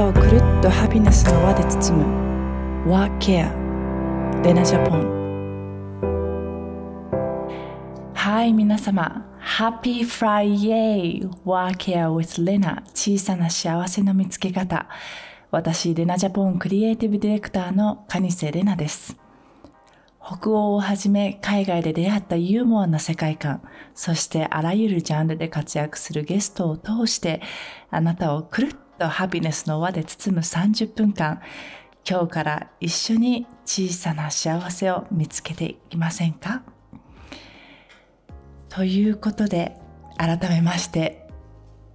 をくるっとハピネスの輪で包む。What Care レナジャポン。はい皆様。Happy Friday! What Care with Lena 小さな幸せの見つけ方。私レナジャポンクリエイティブディレクターの蟹瀬レナです。北欧をはじめ海外で出会ったユーモアな世界観、そしてあらゆるジャンルで活躍するゲストを通して、あなたをくるっとハピネスの輪で包む30分間、今日から一緒に小さな幸せを見つけていきませんか？ということで、改めまして、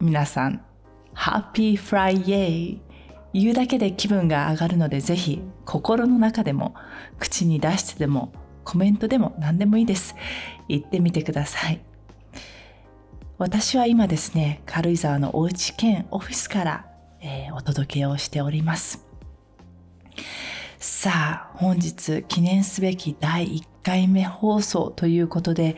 皆さん、ハッピーフライエイ言うだけで気分が上がるのでぜひ心の中でも口に出してでもコメントでも何でもいいです。言ってみてください。私は今ですね、軽井沢のおうち兼オフィスから、えー、お届けをしております。さあ、本日記念すべき第1回目放送ということで、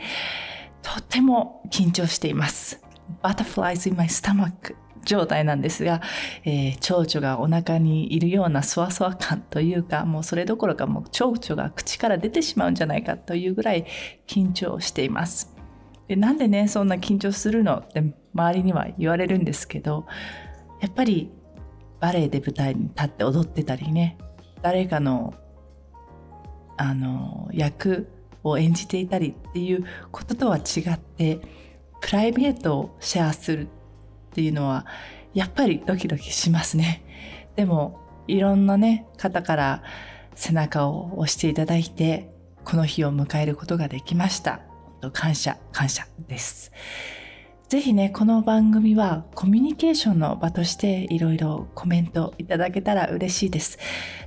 とても緊張しています。Butterflies in my stomach 状態なんですが、えー、蝶々がお腹にいるようなそわそわ感というか、もうそれどころかもう蝶々が口から出てしまうんじゃないかというぐらい緊張しています。でなんでね、そんな緊張するのって周りには言われるんですけど、やっぱりバレエで舞台に立って踊ってたりね、誰かのあの役を演じていたりっていうこととは違ってプライベートをシェアするっていうのはやっぱりドキドキしますね。でもいろんなね方から背中を押していただいてこの日を迎えることができました。感謝感謝です。ぜひね、この番組はコミュニケーションの場としていろいろコメントいただけたら嬉しいです。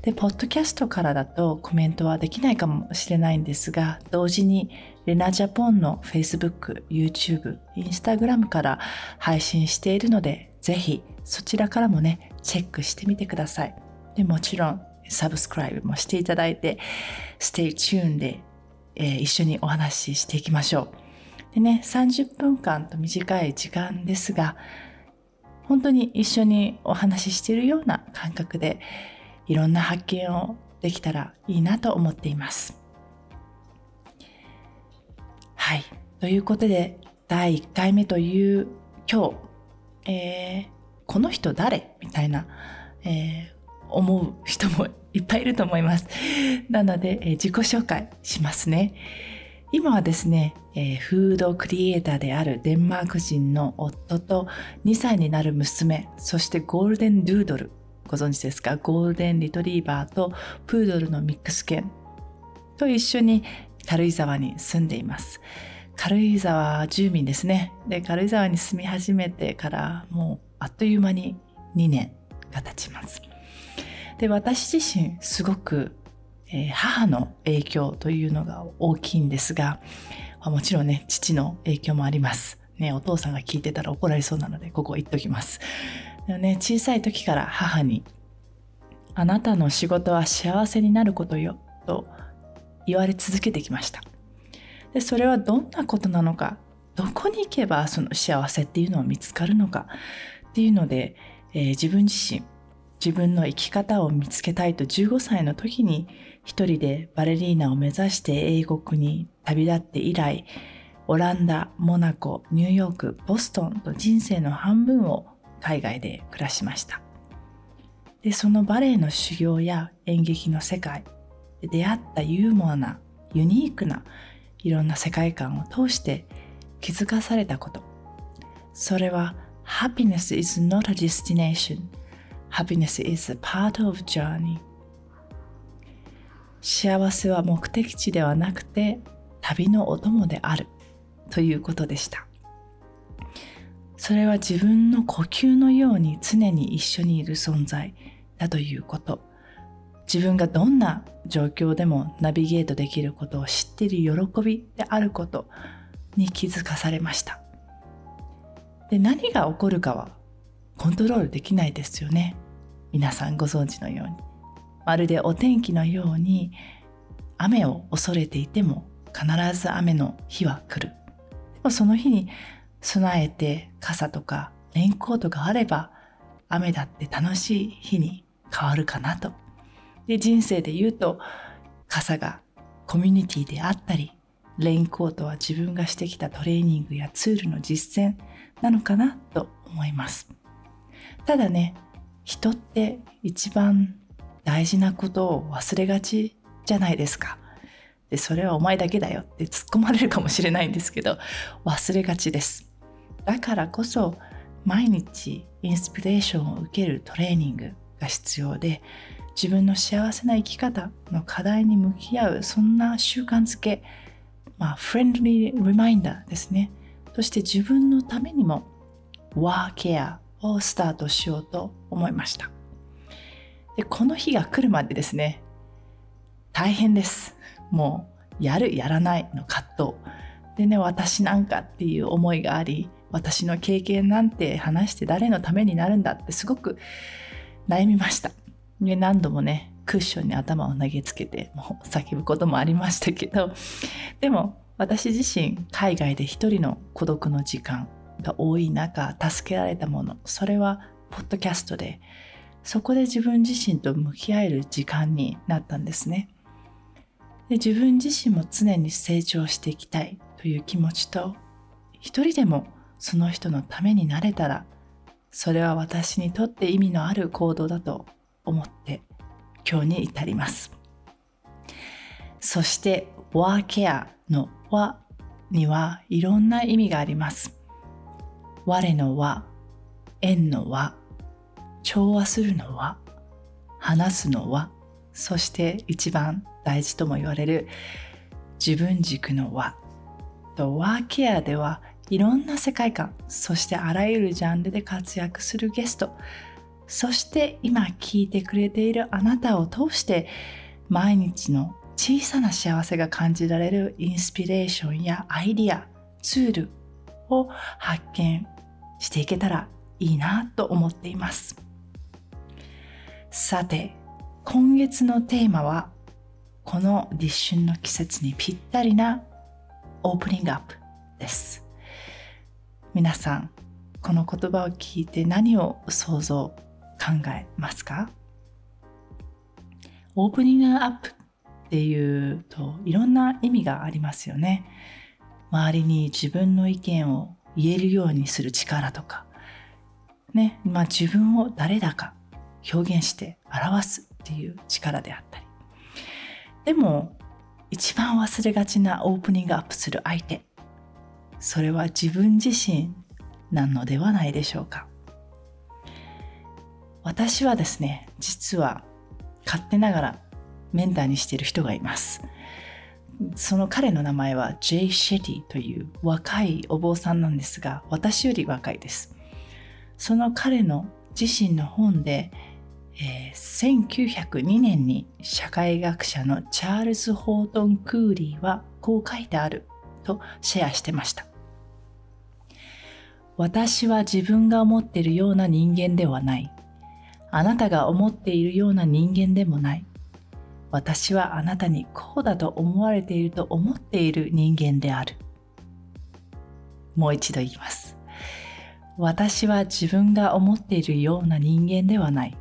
で、ポッドキャストからだとコメントはできないかもしれないんですが、同時にレナジャポンの Facebook、YouTube、Instagram から配信しているので、ぜひそちらからもね、チェックしてみてください。でもちろん、サブスクライブもしていただいて、Stay tuned で、えー、一緒にお話ししていきましょう。でね、30分間と短い時間ですが、本当に一緒にお話ししているような感覚で、いろんな発見をできたらいいなと思っています。はい。ということで、第1回目という今日、えー、この人誰みたいな、えー、思う人もいっぱいいると思います。なので、えー、自己紹介しますね。今はですね、えー、フードクリエイターであるデンマーク人の夫と2歳になる娘、そしてゴールデンドゥードル、ご存知ですか？ゴールデンリトリーバーとプードルのミックス犬と一緒に軽井沢に住んでいます。軽井沢住民ですね。で、軽井沢に住み始めてからもうあっという間に2年が経ちます。で、私自身すごくえ、母の影響というのが大きいんですが、もちろんね、父の影響もあります。ね、お父さんが聞いてたら怒られそうなので、ここ言っときます。でもね、小さい時から母に、あなたの仕事は幸せになることよ、と言われ続けてきました。で、それはどんなことなのか、どこに行けばその幸せっていうのは見つかるのかっていうので、えー、自分自身、自分の生き方を見つけたいと15歳の時に一人でバレリーナを目指して英国に旅立って以来、オランダ、モナコ、ニューヨーク、ボストンと人生の半分を海外で暮らしました。で、そのバレエの修行や演劇の世界で出会ったユーモアな、ユニークないろんな世界観を通して気づかされたこと。それは Happiness is not a destination. Happiness is a part of journey. 幸せは目的地ではなくて旅のお供である。ということでした。それは自分の呼吸のように常に一緒にいる存在だということ。自分がどんな状況でもナビゲートできることを知っている喜びであることに気づかされました。で何が起こるかはコントロールできないですよね。皆さんご存知のようにまるでお天気のように雨を恐れていても必ず雨の日は来る。でもその日に備えて傘とかレインコートがあれば雨だって楽しい日に変わるかなと。で、人生で言うと、傘がコミュニティであったり、レインコートは自分がしてきたトレーニングやツールの実践なのかなと思います。ただね、人って一番大事なことを忘れがちじゃないですか。で、それはお前だけだよって突っ込まれるかもしれないんですけど、忘れがちです。だからこそ、毎日インスピレーションを受けるトレーニングが必要で、自分の幸せな生き方の課題に向き合う、そんな習慣づけ、まあ、フレンドリーリマインダーですね。そして自分のためにも、ワーケアをスタートしようと思いました。で、この日が来るまでですね、大変です。もう、やる、やらないの葛藤。でね、私なんかっていう思いがあり、私の経験なんて話して誰のためになるんだってすごく悩みました。で何度もね、クッションに頭を投げつけて、もう叫ぶこともありましたけど、でも私自身海外で一人の孤独の時間が多い中、助けられたもの、それはポッドキャストで、そこで自分自身と向き合える時間になったんですね。で自分自身も常に成長していきたいという気持ちと、一人でもその人のためになれたら、それは私にとって意味のある行動だと思って今日に至ります。そして、ワーケアの和にはいろんな意味があります。我の和、縁の和、調和するのは話すのはそして一番大事とも言われる自分軸の輪とワーケアではいろんな世界観そしてあらゆるジャンルで活躍するゲストそして今聞いてくれているあなたを通して毎日の小さな幸せが感じられるインスピレーションやアイディアツールを発見していけたらいいなと思っています。さて、今月のテーマは、この立春の季節にぴったりなオープニングアップです。皆さん、この言葉を聞いて何を想像、考えますか？オープニングアップっていうといろんな意味がありますよね。周りに自分の意見を言えるようにする力とか、ね、まあ自分を誰だか表現して表すっていう力であったり。でも一番忘れがちなオープニングアップする相手。それは自分自身なのではないでしょうか。私はですね実は勝手ながらメンターにしている人がいます。その彼の名前は J. シェティという若いお坊さんなんですが私より若いです。その彼の自身の本でえー、1902年に社会学者のチャールズ・ホートン・クーリーはこう書いてあるとシェアしてました。私は自分が思っているような人間ではない。あなたが思っているような人間でもない。私はあなたにこうだと思われていると思っている人間である。もう一度言います。私は自分が思っているような人間ではない。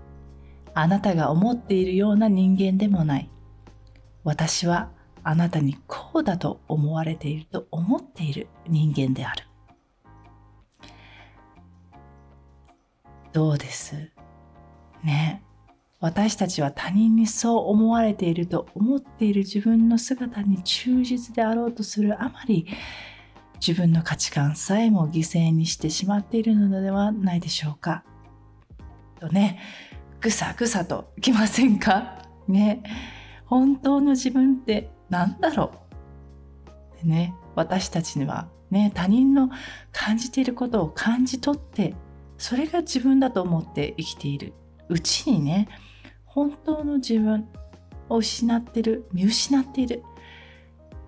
あなたが思っているような人間でもない。私はあなたにこうだと思われていると思っている人間である。どうです？ね。私たちは他人にそう思われていると思っている自分の姿に忠実であろうとするあまり自分の価値観さえも犠牲にしてしまっているのではないでしょうか。とね、ぐさぐさときませんか？ね。本当の自分って何だろう？でね、私たちにはね、他人の感じていることを感じ取って、それが自分だと思って生きているうちにね、本当の自分を失ってる、見失っている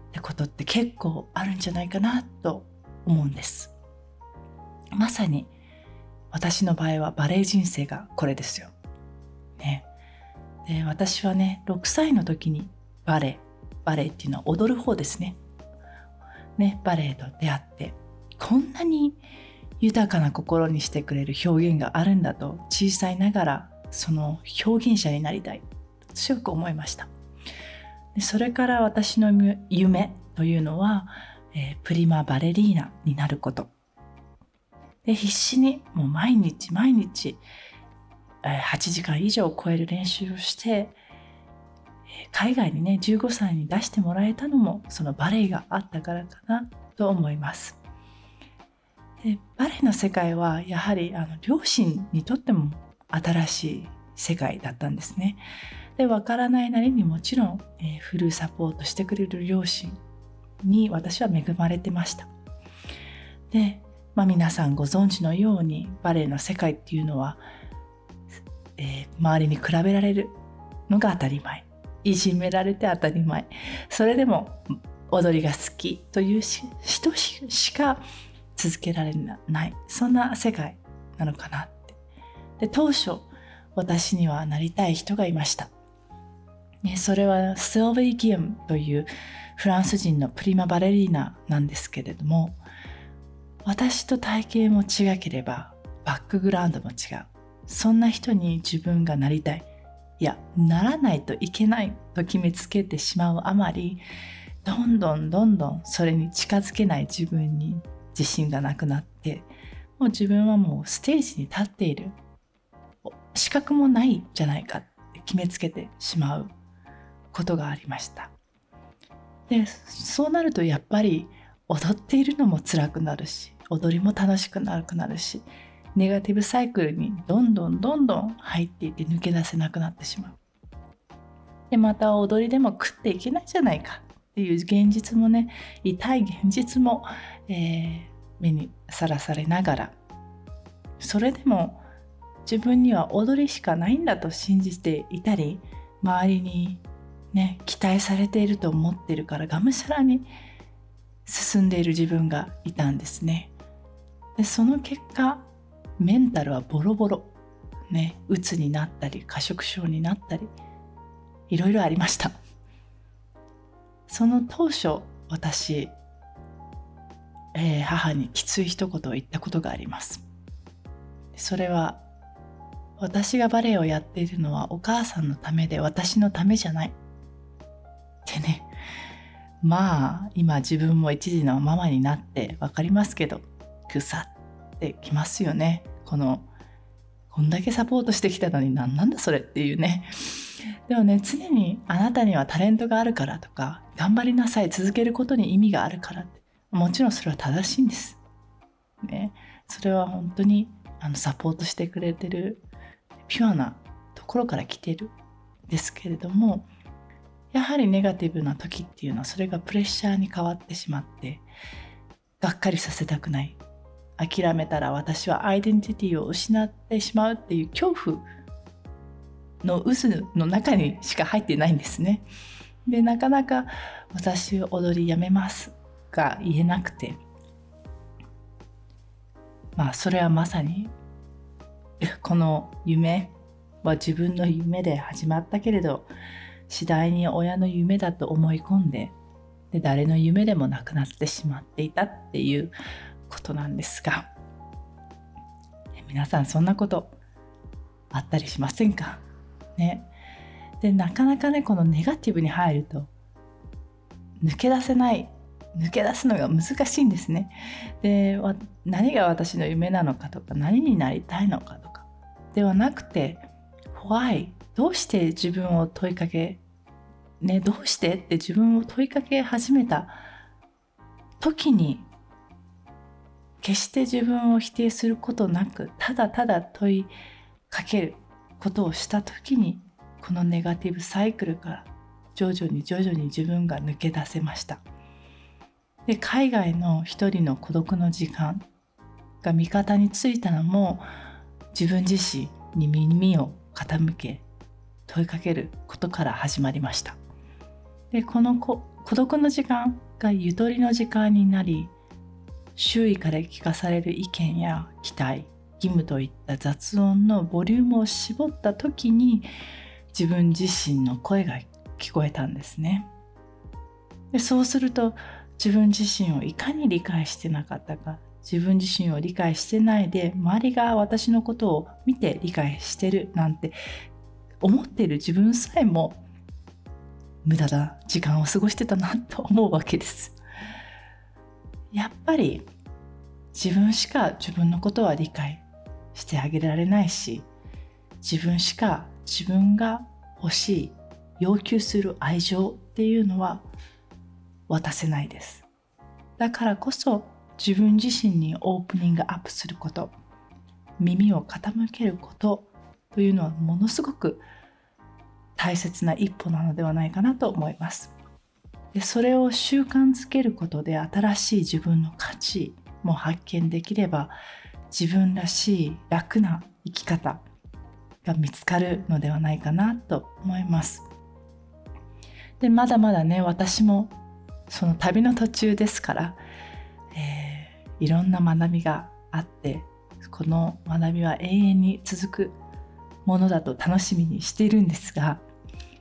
ってことって結構あるんじゃないかなと思うんです。まさに私の場合はバレエ人生がこれですよ。で私はね6歳の時にバレエバレエっていうのは踊る方ですね。ねバレエと出会ってこんなに豊かな心にしてくれる表現があるんだと小さいながらその表現者になりたい。強く思いました。でそれから私の夢というのは、えー、プリマバレリーナになること。で必死にもう毎日毎日、8時間以上を超える練習をして海外にね15歳に出してもらえたのもそのバレエがあったからかなと思います。でバレエの世界はやはりあの両親にとっても新しい世界だったんですね。で分からないなりにもちろん、えー、フルサポートしてくれる両親に私は恵まれてました。で、まあ、皆さんご存知のようにバレエの世界っていうのは、えー、周りに比べられるのが当たり前。いじめられて当たり前。それでも踊りが好きという人しか続けられない。そんな世界なのかなって。で当初私にはなりたい人がいました、ね、それはスオベイ・ギアムというフランス人のプリマバレリーナなんですけれども私と体型も違ければバックグラウンドも違う。そんな人に自分がなりたい。いやならないといけないと決めつけてしまうあまりどんどんどんどんそれに近づけない自分に自信がなくなってもう自分はもうステージに立っている。資格もないじゃないかって決めつけてしまうことがありました。でそうなるとやっぱり踊っているのも辛くなるし踊りも楽しくなくなるしネガティブサイクルにどんどんどんどん入っていって抜け出せなくなってしまう。でまた踊りでも食っていけないじゃないかっていう現実もね痛い現実も、えー、目にさらされながらそれでも自分には踊りしかないんだと信じていたり周りにね期待されていると思ってるからがむしゃらに進んでいる自分がいたんですね。でその結果メンタルはボロボロ。ねうつになったり過食症になったりいろいろありました。その当初私、えー、母にきつい一言を言ったことがあります。それは私がバレエをやっているのはお母さんのためで私のためじゃない。ってね。まあ今自分も一時のママになって分かりますけど腐ってきますよね。このこんだけサポートしてきたのに何なんだそれっていうね。でもね常にあなたにはタレントがあるからとか頑張りなさい続けることに意味があるからってもちろんそれは正しいんです。ね、それは本当にあのサポートしてくれてるピュアなところから来てる。ですけれどもやはりネガティブな時っていうのはそれがプレッシャーに変わってしまってがっかりさせたくない。諦めたら私はアイデンティティを失ってしまうっていう恐怖の渦の中にしか入ってないんですね。でなかなか私踊りやめますが言えなくてまあそれはまさにこの夢は自分の夢で始まったけれど次第に親の夢だと思い込んでで誰の夢でもなくなってしまっていたっていうことなんですが皆さんそんなことあったりしませんか？ね。でなかなかねこのネガティブに入ると抜け出せない抜け出すのが難しいんですね。で何が私の夢なのかとか何になりたいのかとかではなくて「Why?」どうして自分を問いかけねどうしてって自分を問いかけ始めた時に決して自分を否定することなくただただ問いかけることをした時にこのネガティブサイクルから徐々に徐々に自分が抜け出せました。で海外の一人の孤独の時間が味方についたのも自分自身に耳を傾け問いかけることから始まりました。でこの孤独の時間がゆとりの時間になり周囲から聞かされる意見や期待義務といった雑音のボリュームを絞った時に自分自身の声が聞こえたんですね。でそうすると自分自身をいかに理解してなかったか自分自身を理解してないで周りが私のことを見て理解してるなんて思っている自分さえも無駄な時間を過ごしてたなと思うわけです。やっぱり自分しか自分のことは理解してあげられないし自分しか自分が欲しい要求する愛情っていうのは渡せないです。だからこそ自分自身にオープニングアップすること耳を傾けることというのはものすごく大切な一歩なのではないかなと思います。でそれを習慣づけることで新しい自分の価値も発見できれば自分らしい楽な生き方が見つかるのではないかなと思います。でまだまだね私もその旅の途中ですから、えー、いろんな学びがあってこの学びは永遠に続くものだと楽しみにしているんですが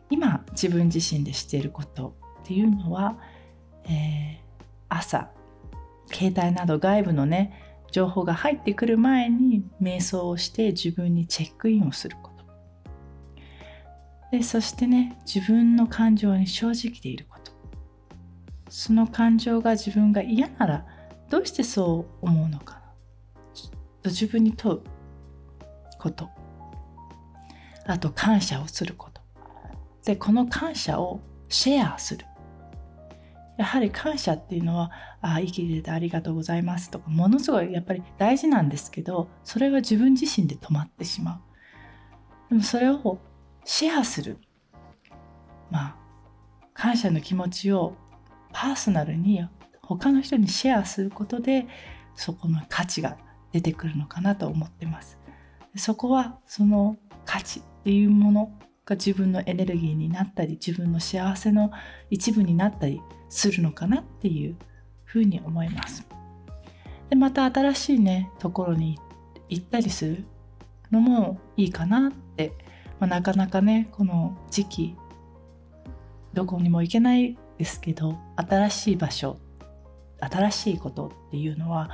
今自分自身でしていることっていうのは、えー、朝携帯など外部のね情報が入ってくる前に瞑想をして自分にチェックインをすること。でそしてね自分の感情に正直でいること。その感情が自分が嫌ならどうしてそう思うのかな。と自分に問うこと。あと感謝をすること。でこの感謝をシェアする。やはり感謝っていうのはあ生きててありがとうございますとかものすごいやっぱり大事なんですけどそれは自分自身で止まってしまう。でもそれをシェアする。まあ感謝の気持ちをパーソナルに他の人にシェアすることでそこの価値が出てくるのかなと思ってます。そこはその価値っていうものが自分のエネルギーになったり自分の幸せの一部になったりするのかなっていうふうに思います。でまた新しいねところに行ったりするのもいいかなって。まあ、なかなかねこの時期どこにも行けないですけど新しい場所新しいことっていうのは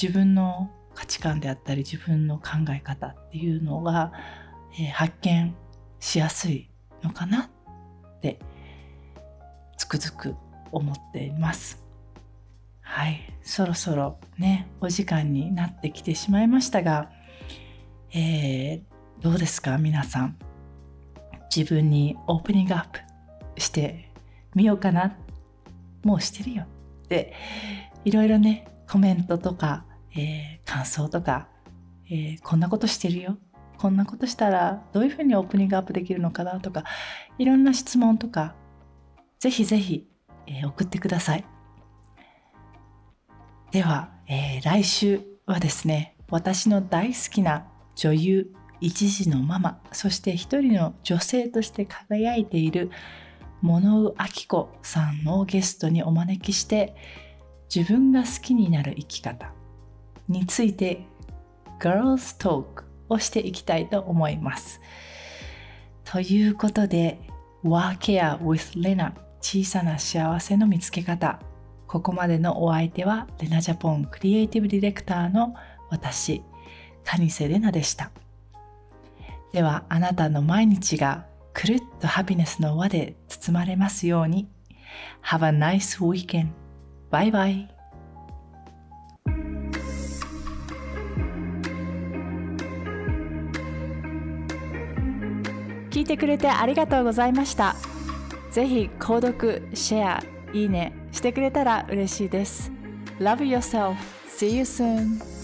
自分の価値観であったり自分の考え方っていうのが、えー、発見しやすいのかなってつくづく思っています。はい、そろそろねお時間になってきてしまいましたが、えー、どうですか皆さん。自分にオープニングアップしてみようかな。もうしてるよって。いろいろねコメントとか、えー、感想とか、えー、こんなことしてるよ。こんなことしたらどういうふうにオープニングアップできるのかなとかいろんな質問とかぜひぜひ、えー、送ってください。では、え来週はですね私の大好きな女優一児のママそして一人の女性として輝いている物尾明子さんをゲストにお招きして自分が好きになる生き方について Girls Talk をしていきたいと思います。ということで Workcare with Lena 小さな幸せの見つけ方ここまでのお相手はレナジャポンクリエイティブディレクターの私蟹瀬レナでした。ではあなたの毎日がくるっとハピネスの輪で包まれますように Have a nice weekend. バイ聞いてくれてありがとうございました。ぜひ購読、シェア、いいねしてくれたら嬉しいです。Love yourself. See you soon.